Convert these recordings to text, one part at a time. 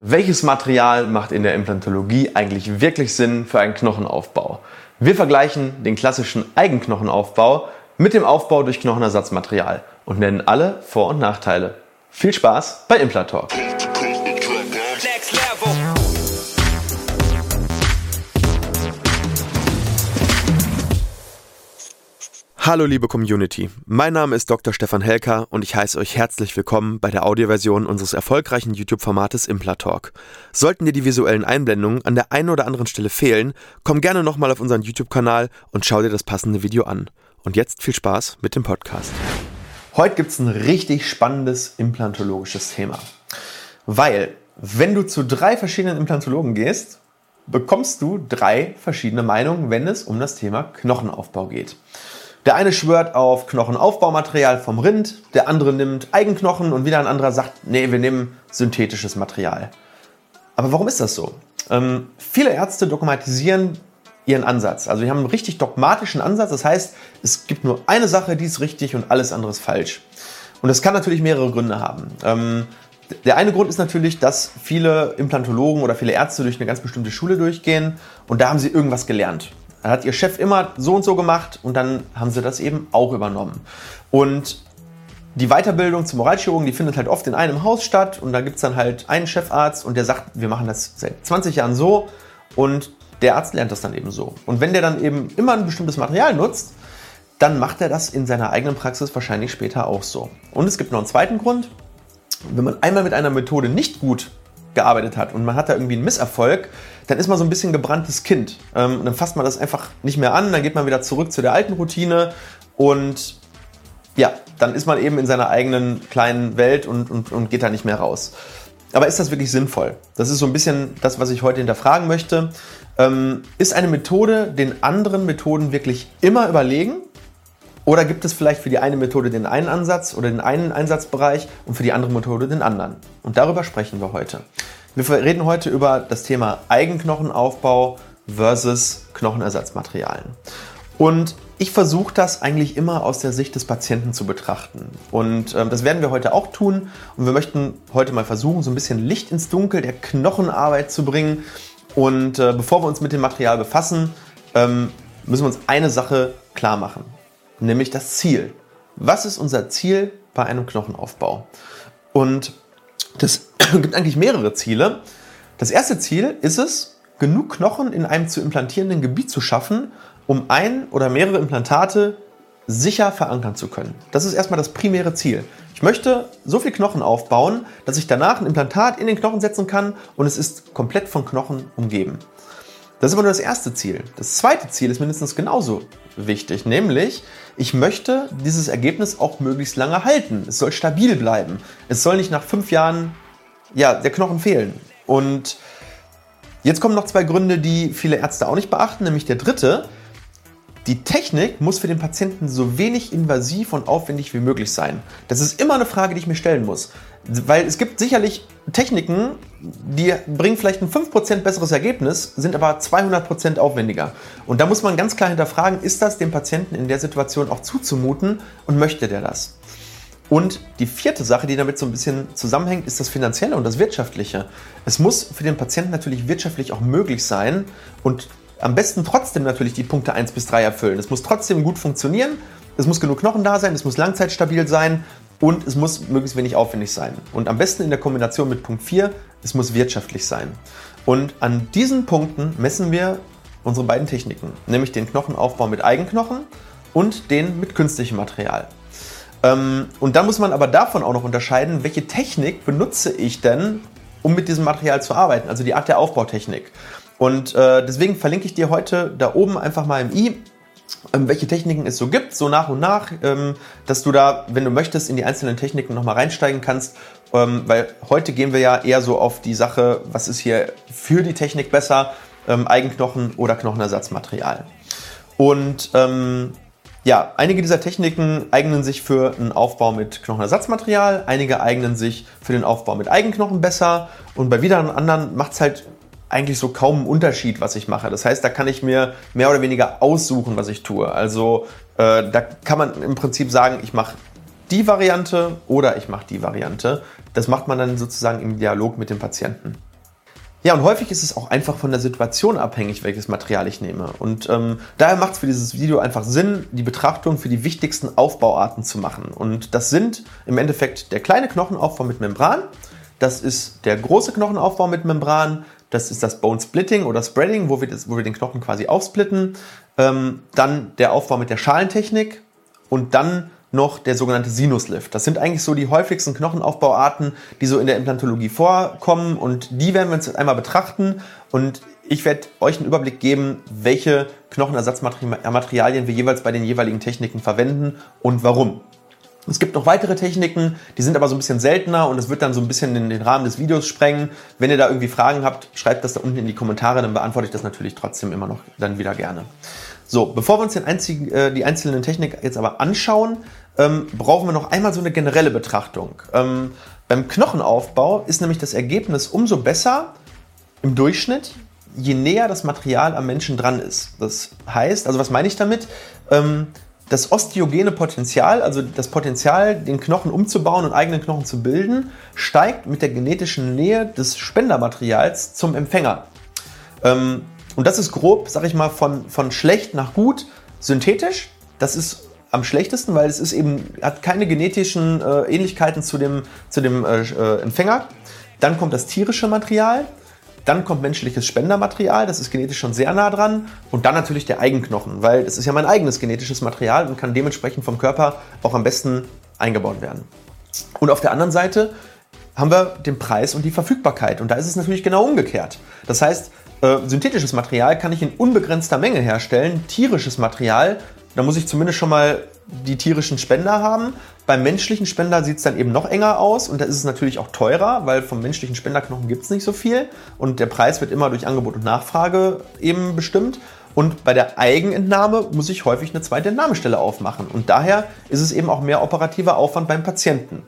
Welches Material macht in der Implantologie eigentlich wirklich Sinn für einen Knochenaufbau? Wir vergleichen den klassischen Eigenknochenaufbau mit dem Aufbau durch Knochenersatzmaterial und nennen alle Vor- und Nachteile. Viel Spaß bei Implantalk! Hallo liebe Community, mein Name ist Dr. Stefan Helker und ich heiße euch herzlich willkommen bei der Audioversion unseres erfolgreichen YouTube-Formates Implatalk. Sollten dir die visuellen Einblendungen an der einen oder anderen Stelle fehlen, komm gerne nochmal auf unseren YouTube-Kanal und schau dir das passende Video an. Und jetzt viel Spaß mit dem Podcast. Heute gibt es ein richtig spannendes implantologisches Thema. Weil, wenn du zu drei verschiedenen Implantologen gehst, bekommst du drei verschiedene Meinungen, wenn es um das Thema Knochenaufbau geht. Der eine schwört auf Knochenaufbaumaterial vom Rind, der andere nimmt Eigenknochen und wieder ein anderer sagt, nee, wir nehmen synthetisches Material. Aber warum ist das so? Ähm, viele Ärzte dogmatisieren ihren Ansatz. Also die haben einen richtig dogmatischen Ansatz. Das heißt, es gibt nur eine Sache, die ist richtig und alles andere ist falsch. Und das kann natürlich mehrere Gründe haben. Ähm, der eine Grund ist natürlich, dass viele Implantologen oder viele Ärzte durch eine ganz bestimmte Schule durchgehen und da haben sie irgendwas gelernt. Dann hat ihr Chef immer so und so gemacht und dann haben sie das eben auch übernommen. Und die Weiterbildung zum Moralchirurgen, die findet halt oft in einem Haus statt und da gibt es dann halt einen Chefarzt und der sagt, wir machen das seit 20 Jahren so und der Arzt lernt das dann eben so. Und wenn der dann eben immer ein bestimmtes Material nutzt, dann macht er das in seiner eigenen Praxis wahrscheinlich später auch so. Und es gibt noch einen zweiten Grund. Wenn man einmal mit einer Methode nicht gut gearbeitet hat und man hat da irgendwie einen Misserfolg, dann ist man so ein bisschen gebranntes Kind. Ähm, dann fasst man das einfach nicht mehr an, dann geht man wieder zurück zu der alten Routine und ja, dann ist man eben in seiner eigenen kleinen Welt und, und, und geht da nicht mehr raus. Aber ist das wirklich sinnvoll? Das ist so ein bisschen das, was ich heute hinterfragen möchte. Ähm, ist eine Methode den anderen Methoden wirklich immer überlegen? Oder gibt es vielleicht für die eine Methode den einen Ansatz oder den einen Einsatzbereich und für die andere Methode den anderen? Und darüber sprechen wir heute. Wir reden heute über das Thema Eigenknochenaufbau versus Knochenersatzmaterialien. Und ich versuche das eigentlich immer aus der Sicht des Patienten zu betrachten. Und ähm, das werden wir heute auch tun. Und wir möchten heute mal versuchen, so ein bisschen Licht ins Dunkel der Knochenarbeit zu bringen. Und äh, bevor wir uns mit dem Material befassen, ähm, müssen wir uns eine Sache klar machen nämlich das Ziel. Was ist unser Ziel bei einem Knochenaufbau? Und das gibt eigentlich mehrere Ziele. Das erste Ziel ist es, genug Knochen in einem zu implantierenden Gebiet zu schaffen, um ein oder mehrere Implantate sicher verankern zu können. Das ist erstmal das primäre Ziel. Ich möchte so viel Knochen aufbauen, dass ich danach ein Implantat in den Knochen setzen kann und es ist komplett von Knochen umgeben. Das ist aber nur das erste Ziel. Das zweite Ziel ist mindestens genauso wichtig, nämlich ich möchte dieses Ergebnis auch möglichst lange halten. Es soll stabil bleiben. Es soll nicht nach fünf Jahren ja, der Knochen fehlen. Und jetzt kommen noch zwei Gründe, die viele Ärzte auch nicht beachten, nämlich der dritte. Die Technik muss für den Patienten so wenig invasiv und aufwendig wie möglich sein. Das ist immer eine Frage, die ich mir stellen muss. Weil es gibt sicherlich Techniken, die bringen vielleicht ein 5% besseres Ergebnis, sind aber 200% aufwendiger. Und da muss man ganz klar hinterfragen, ist das dem Patienten in der Situation auch zuzumuten und möchte der das? Und die vierte Sache, die damit so ein bisschen zusammenhängt, ist das Finanzielle und das Wirtschaftliche. Es muss für den Patienten natürlich wirtschaftlich auch möglich sein und am besten trotzdem natürlich die Punkte 1 bis 3 erfüllen. Es muss trotzdem gut funktionieren, es muss genug Knochen da sein, es muss langzeitstabil sein und es muss möglichst wenig aufwendig sein. Und am besten in der Kombination mit Punkt 4, es muss wirtschaftlich sein. Und an diesen Punkten messen wir unsere beiden Techniken, nämlich den Knochenaufbau mit Eigenknochen und den mit künstlichem Material. Ähm, und da muss man aber davon auch noch unterscheiden, welche Technik benutze ich denn, um mit diesem Material zu arbeiten, also die Art der Aufbautechnik. Und äh, deswegen verlinke ich dir heute da oben einfach mal im i, ähm, welche Techniken es so gibt, so nach und nach, ähm, dass du da, wenn du möchtest, in die einzelnen Techniken nochmal reinsteigen kannst. Ähm, weil heute gehen wir ja eher so auf die Sache, was ist hier für die Technik besser, ähm, Eigenknochen oder Knochenersatzmaterial. Und ähm, ja, einige dieser Techniken eignen sich für einen Aufbau mit Knochenersatzmaterial, einige eignen sich für den Aufbau mit Eigenknochen besser und bei wieder anderen macht es halt eigentlich so kaum einen Unterschied, was ich mache. Das heißt, da kann ich mir mehr oder weniger aussuchen, was ich tue. Also äh, da kann man im Prinzip sagen, ich mache die Variante oder ich mache die Variante. Das macht man dann sozusagen im Dialog mit dem Patienten. Ja, und häufig ist es auch einfach von der Situation abhängig, welches Material ich nehme. Und ähm, daher macht es für dieses Video einfach Sinn, die Betrachtung für die wichtigsten Aufbauarten zu machen. Und das sind im Endeffekt der kleine Knochenaufbau mit Membran, das ist der große Knochenaufbau mit Membran, das ist das Bone Splitting oder Spreading, wo wir, das, wo wir den Knochen quasi aufsplitten. Ähm, dann der Aufbau mit der Schalentechnik und dann noch der sogenannte Sinuslift. Das sind eigentlich so die häufigsten Knochenaufbauarten, die so in der Implantologie vorkommen und die werden wir uns jetzt einmal betrachten und ich werde euch einen Überblick geben, welche Knochenersatzmaterialien wir jeweils bei den jeweiligen Techniken verwenden und warum. Es gibt noch weitere Techniken, die sind aber so ein bisschen seltener und es wird dann so ein bisschen in den Rahmen des Videos sprengen. Wenn ihr da irgendwie Fragen habt, schreibt das da unten in die Kommentare, dann beantworte ich das natürlich trotzdem immer noch dann wieder gerne. So, bevor wir uns einzigen, äh, die einzelnen Techniken jetzt aber anschauen, ähm, brauchen wir noch einmal so eine generelle Betrachtung. Ähm, beim Knochenaufbau ist nämlich das Ergebnis umso besser im Durchschnitt, je näher das Material am Menschen dran ist. Das heißt, also was meine ich damit? Ähm, das osteogene Potenzial, also das Potenzial, den Knochen umzubauen und eigenen Knochen zu bilden, steigt mit der genetischen Nähe des Spendermaterials zum Empfänger. Ähm, und das ist grob, sag ich mal, von, von schlecht nach gut synthetisch. Das ist am schlechtesten, weil es ist eben, hat keine genetischen äh, Ähnlichkeiten zu dem, zu dem äh, äh Empfänger. Dann kommt das tierische Material. Dann kommt menschliches Spendermaterial, das ist genetisch schon sehr nah dran. Und dann natürlich der Eigenknochen, weil das ist ja mein eigenes genetisches Material und kann dementsprechend vom Körper auch am besten eingebaut werden. Und auf der anderen Seite haben wir den Preis und die Verfügbarkeit. Und da ist es natürlich genau umgekehrt. Das heißt, äh, synthetisches Material kann ich in unbegrenzter Menge herstellen. Tierisches Material, da muss ich zumindest schon mal die tierischen Spender haben. Beim menschlichen Spender sieht es dann eben noch enger aus und da ist es natürlich auch teurer, weil vom menschlichen Spenderknochen gibt es nicht so viel und der Preis wird immer durch Angebot und Nachfrage eben bestimmt. Und bei der Eigenentnahme muss ich häufig eine zweite Entnahmestelle aufmachen und daher ist es eben auch mehr operativer Aufwand beim Patienten.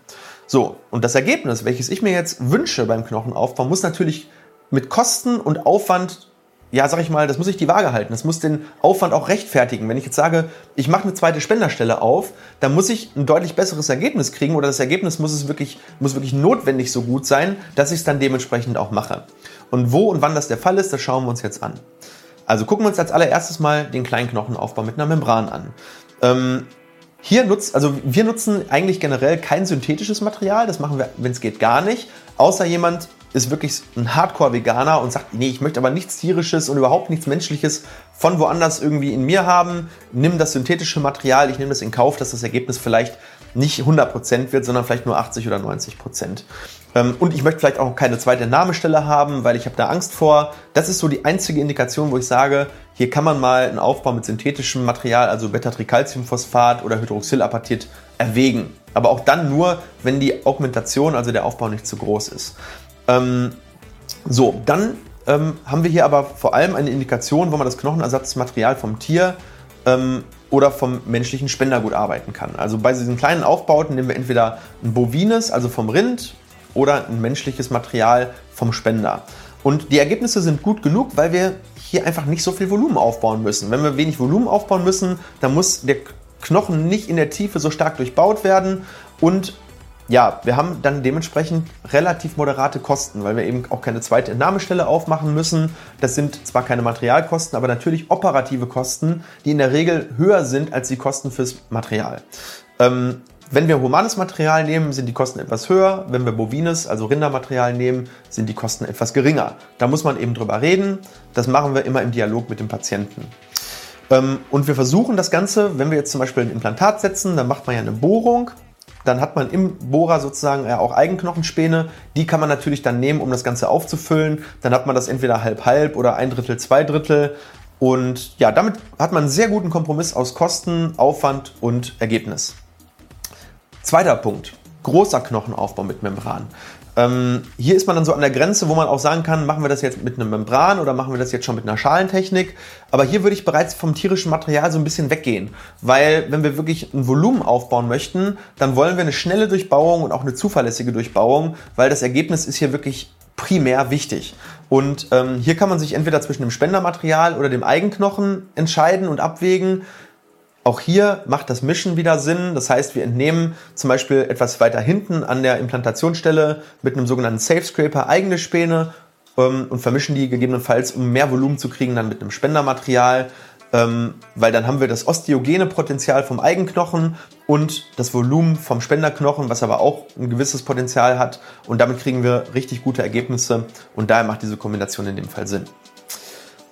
So, und das Ergebnis, welches ich mir jetzt wünsche beim Knochenaufbau, muss natürlich mit Kosten und Aufwand ja, sag ich mal, das muss ich die Waage halten. Das muss den Aufwand auch rechtfertigen. Wenn ich jetzt sage, ich mache eine zweite Spenderstelle auf, dann muss ich ein deutlich besseres Ergebnis kriegen oder das Ergebnis muss es wirklich, muss wirklich notwendig so gut sein, dass ich es dann dementsprechend auch mache. Und wo und wann das der Fall ist, das schauen wir uns jetzt an. Also gucken wir uns als allererstes mal den Kleinknochenaufbau mit einer Membran an. Ähm, hier nutzt, also wir nutzen eigentlich generell kein synthetisches Material, das machen wir, wenn es geht, gar nicht, außer jemand ist wirklich ein Hardcore-Veganer und sagt, nee, ich möchte aber nichts tierisches und überhaupt nichts menschliches von woanders irgendwie in mir haben. Nimm das synthetische Material, ich nehme das in Kauf, dass das Ergebnis vielleicht nicht 100% wird, sondern vielleicht nur 80 oder 90%. Ähm, und ich möchte vielleicht auch keine zweite Namestelle haben, weil ich habe da Angst vor. Das ist so die einzige Indikation, wo ich sage, hier kann man mal einen Aufbau mit synthetischem Material, also Beta-Tricalciumphosphat oder Hydroxylapatit, erwägen. Aber auch dann nur, wenn die Augmentation, also der Aufbau nicht zu groß ist. Ähm, so, dann ähm, haben wir hier aber vor allem eine Indikation, wo man das Knochenersatzmaterial vom Tier ähm, oder vom menschlichen Spender gut arbeiten kann. Also bei diesen kleinen Aufbauten nehmen wir entweder ein bovines, also vom Rind, oder ein menschliches Material vom Spender. Und die Ergebnisse sind gut genug, weil wir hier einfach nicht so viel Volumen aufbauen müssen. Wenn wir wenig Volumen aufbauen müssen, dann muss der Knochen nicht in der Tiefe so stark durchbaut werden und ja, wir haben dann dementsprechend relativ moderate Kosten, weil wir eben auch keine zweite Entnahmestelle aufmachen müssen. Das sind zwar keine Materialkosten, aber natürlich operative Kosten, die in der Regel höher sind als die Kosten fürs Material. Ähm, wenn wir humanes Material nehmen, sind die Kosten etwas höher. Wenn wir bovines, also Rindermaterial nehmen, sind die Kosten etwas geringer. Da muss man eben drüber reden. Das machen wir immer im Dialog mit dem Patienten. Ähm, und wir versuchen das Ganze, wenn wir jetzt zum Beispiel ein Implantat setzen, dann macht man ja eine Bohrung dann hat man im Bohrer sozusagen ja auch Eigenknochenspäne. Die kann man natürlich dann nehmen, um das Ganze aufzufüllen. Dann hat man das entweder halb-halb oder ein Drittel, zwei Drittel. Und ja, damit hat man einen sehr guten Kompromiss aus Kosten, Aufwand und Ergebnis. Zweiter Punkt. Großer Knochenaufbau mit Membran. Ähm, hier ist man dann so an der Grenze, wo man auch sagen kann, machen wir das jetzt mit einem Membran oder machen wir das jetzt schon mit einer Schalentechnik. Aber hier würde ich bereits vom tierischen Material so ein bisschen weggehen, weil wenn wir wirklich ein Volumen aufbauen möchten, dann wollen wir eine schnelle Durchbauung und auch eine zuverlässige Durchbauung, weil das Ergebnis ist hier wirklich primär wichtig. Und ähm, hier kann man sich entweder zwischen dem Spendermaterial oder dem Eigenknochen entscheiden und abwägen. Auch hier macht das Mischen wieder Sinn. Das heißt, wir entnehmen zum Beispiel etwas weiter hinten an der Implantationsstelle mit einem sogenannten Safe Scraper eigene Späne, ähm, und vermischen die gegebenenfalls, um mehr Volumen zu kriegen, dann mit einem Spendermaterial. Ähm, weil dann haben wir das osteogene Potenzial vom Eigenknochen und das Volumen vom Spenderknochen, was aber auch ein gewisses Potenzial hat. Und damit kriegen wir richtig gute Ergebnisse und daher macht diese Kombination in dem Fall Sinn.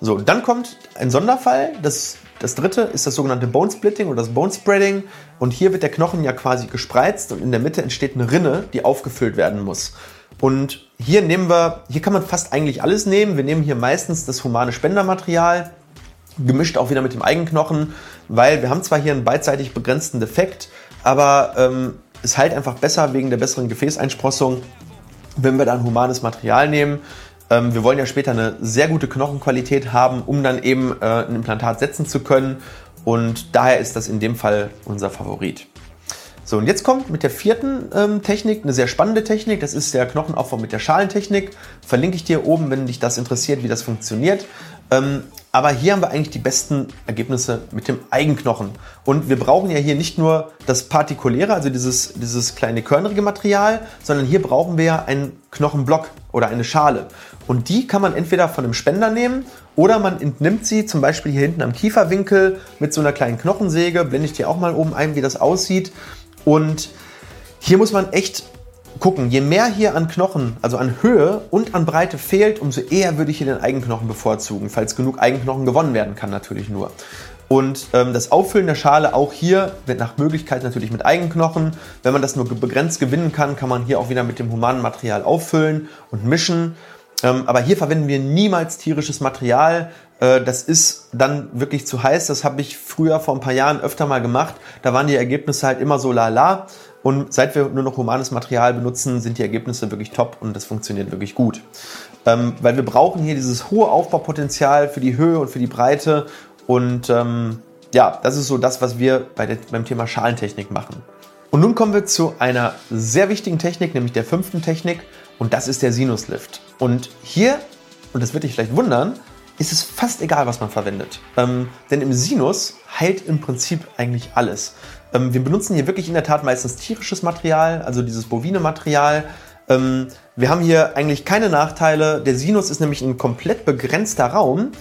So, dann kommt ein Sonderfall. Das, das dritte ist das sogenannte Bone Splitting oder das Bone Spreading. Und hier wird der Knochen ja quasi gespreizt und in der Mitte entsteht eine Rinne, die aufgefüllt werden muss. Und hier nehmen wir, hier kann man fast eigentlich alles nehmen. Wir nehmen hier meistens das humane Spendermaterial, gemischt auch wieder mit dem Eigenknochen, weil wir haben zwar hier einen beidseitig begrenzten Defekt, aber ähm, es heilt einfach besser wegen der besseren Gefäßeinsprossung, wenn wir dann humanes Material nehmen. Ähm, wir wollen ja später eine sehr gute Knochenqualität haben, um dann eben äh, ein Implantat setzen zu können. Und daher ist das in dem Fall unser Favorit. So, und jetzt kommt mit der vierten ähm, Technik eine sehr spannende Technik. Das ist der Knochenaufbau mit der Schalentechnik. Verlinke ich dir oben, wenn dich das interessiert, wie das funktioniert. Ähm, aber hier haben wir eigentlich die besten Ergebnisse mit dem Eigenknochen. Und wir brauchen ja hier nicht nur das Partikuläre, also dieses, dieses kleine körnerige Material, sondern hier brauchen wir ja einen Knochenblock oder eine Schale. Und die kann man entweder von einem Spender nehmen oder man entnimmt sie zum Beispiel hier hinten am Kieferwinkel mit so einer kleinen Knochensäge. Blende ich dir auch mal oben ein, wie das aussieht. Und hier muss man echt gucken, je mehr hier an Knochen, also an Höhe und an Breite fehlt, umso eher würde ich hier den Eigenknochen bevorzugen, falls genug Eigenknochen gewonnen werden kann natürlich nur. Und ähm, das Auffüllen der Schale auch hier wird nach Möglichkeit natürlich mit Eigenknochen. Wenn man das nur begrenzt gewinnen kann, kann man hier auch wieder mit dem humanen Material auffüllen und mischen. Ähm, aber hier verwenden wir niemals tierisches Material. Äh, das ist dann wirklich zu heiß. Das habe ich früher vor ein paar Jahren öfter mal gemacht. Da waren die Ergebnisse halt immer so lala. Und seit wir nur noch humanes Material benutzen, sind die Ergebnisse wirklich top und das funktioniert wirklich gut. Ähm, weil wir brauchen hier dieses hohe Aufbaupotenzial für die Höhe und für die Breite. Und ähm, ja, das ist so das, was wir bei der, beim Thema Schalentechnik machen. Und nun kommen wir zu einer sehr wichtigen Technik, nämlich der fünften Technik. Und das ist der Sinuslift. Und hier, und das wird dich vielleicht wundern, ist es fast egal, was man verwendet. Ähm, denn im Sinus heilt im Prinzip eigentlich alles. Ähm, wir benutzen hier wirklich in der Tat meistens tierisches Material, also dieses bovine Material. Ähm, wir haben hier eigentlich keine Nachteile. Der Sinus ist nämlich ein komplett begrenzter Raum.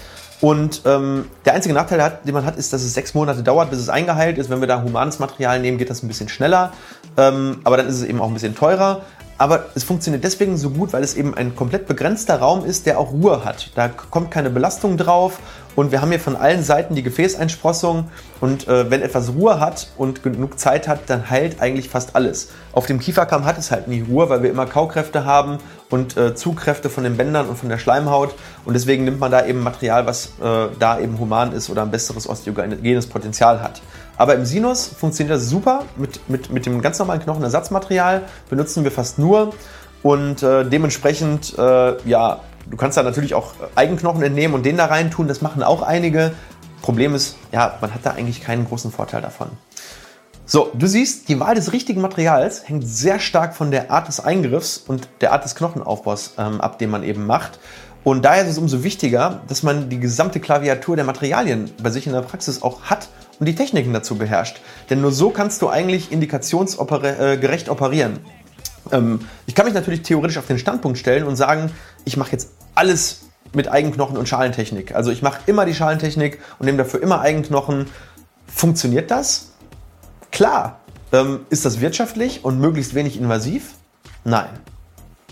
Und ähm, der einzige Nachteil, den man hat, ist, dass es sechs Monate dauert, bis es eingeheilt ist. Wenn wir da humanes Material nehmen, geht das ein bisschen schneller. Ähm, aber dann ist es eben auch ein bisschen teurer. Aber es funktioniert deswegen so gut, weil es eben ein komplett begrenzter Raum ist, der auch Ruhe hat. Da kommt keine Belastung drauf und wir haben hier von allen Seiten die Gefäßeinsprossung und äh, wenn etwas Ruhe hat und genug Zeit hat, dann heilt eigentlich fast alles. Auf dem Kieferkamm hat es halt nie Ruhe, weil wir immer Kaukräfte haben und äh, Zugkräfte von den Bändern und von der Schleimhaut und deswegen nimmt man da eben Material, was äh, da eben human ist oder ein besseres osteogenes Potenzial hat. Aber im Sinus funktioniert das super. Mit, mit, mit dem ganz normalen Knochenersatzmaterial benutzen wir fast nur. Und äh, dementsprechend, äh, ja, du kannst da natürlich auch Eigenknochen entnehmen und den da rein tun. Das machen auch einige. Problem ist, ja, man hat da eigentlich keinen großen Vorteil davon. So, du siehst, die Wahl des richtigen Materials hängt sehr stark von der Art des Eingriffs und der Art des Knochenaufbaus ähm, ab, den man eben macht. Und daher ist es umso wichtiger, dass man die gesamte Klaviatur der Materialien bei sich in der Praxis auch hat und die Techniken dazu beherrscht. Denn nur so kannst du eigentlich indikationsgerecht operieren. Ähm, ich kann mich natürlich theoretisch auf den Standpunkt stellen und sagen, ich mache jetzt alles mit Eigenknochen und Schalentechnik. Also ich mache immer die Schalentechnik und nehme dafür immer Eigenknochen. Funktioniert das? Klar. Ähm, ist das wirtschaftlich und möglichst wenig invasiv? Nein.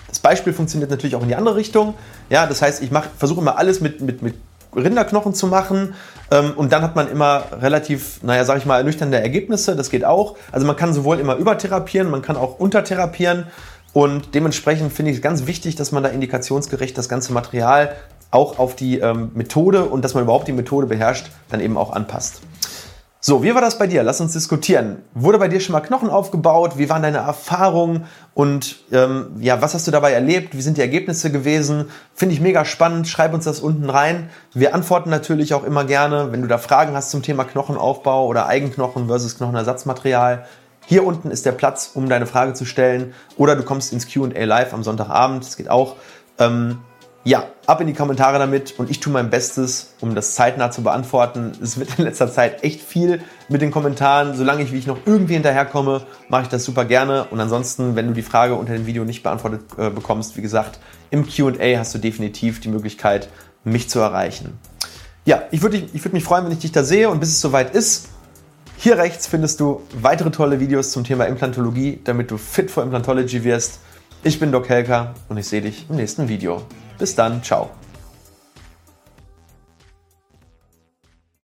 Das Beispiel funktioniert natürlich auch in die andere Richtung. Ja, das heißt, ich versuche immer alles mit, mit, mit Rinderknochen zu machen. Ähm, und dann hat man immer relativ, naja, sag ich mal, ernüchternde Ergebnisse. Das geht auch. Also man kann sowohl immer übertherapieren, man kann auch untertherapieren. Und dementsprechend finde ich es ganz wichtig, dass man da indikationsgerecht das ganze Material auch auf die ähm, Methode und dass man überhaupt die Methode beherrscht, dann eben auch anpasst. So, wie war das bei dir? Lass uns diskutieren. Wurde bei dir schon mal Knochen aufgebaut? Wie waren deine Erfahrungen? Und ähm, ja, was hast du dabei erlebt? Wie sind die Ergebnisse gewesen? Finde ich mega spannend. Schreib uns das unten rein. Wir antworten natürlich auch immer gerne, wenn du da Fragen hast zum Thema Knochenaufbau oder Eigenknochen versus Knochenersatzmaterial. Hier unten ist der Platz, um deine Frage zu stellen. Oder du kommst ins QA live am Sonntagabend. Das geht auch. Ähm, Ja, ab in die Kommentare damit und ich tue mein Bestes, um das zeitnah zu beantworten. Es wird in letzter Zeit echt viel mit den Kommentaren. Solange ich, wie ich noch irgendwie hinterherkomme, mache ich das super gerne. Und ansonsten, wenn du die Frage unter dem Video nicht beantwortet äh, bekommst, wie gesagt, im QA hast du definitiv die Möglichkeit, mich zu erreichen. Ja, ich würde ich würd mich freuen, wenn ich dich da sehe und bis es soweit ist. Hier rechts findest du weitere tolle Videos zum Thema Implantologie, damit du fit for Implantology wirst. Ich bin Doc Helker und ich sehe dich im nächsten Video. Bis dann, ciao.